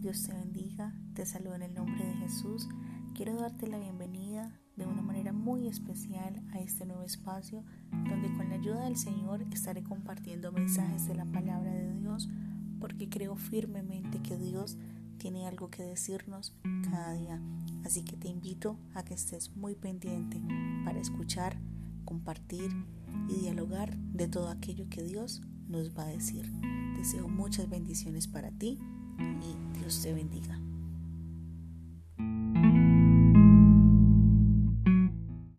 Dios te bendiga, te saludo en el nombre de Jesús. Quiero darte la bienvenida de una manera muy especial a este nuevo espacio donde con la ayuda del Señor estaré compartiendo mensajes de la palabra de Dios porque creo firmemente que Dios tiene algo que decirnos cada día. Así que te invito a que estés muy pendiente para escuchar, compartir y dialogar de todo aquello que Dios nos va a decir. Deseo muchas bendiciones para ti y Dios te bendiga.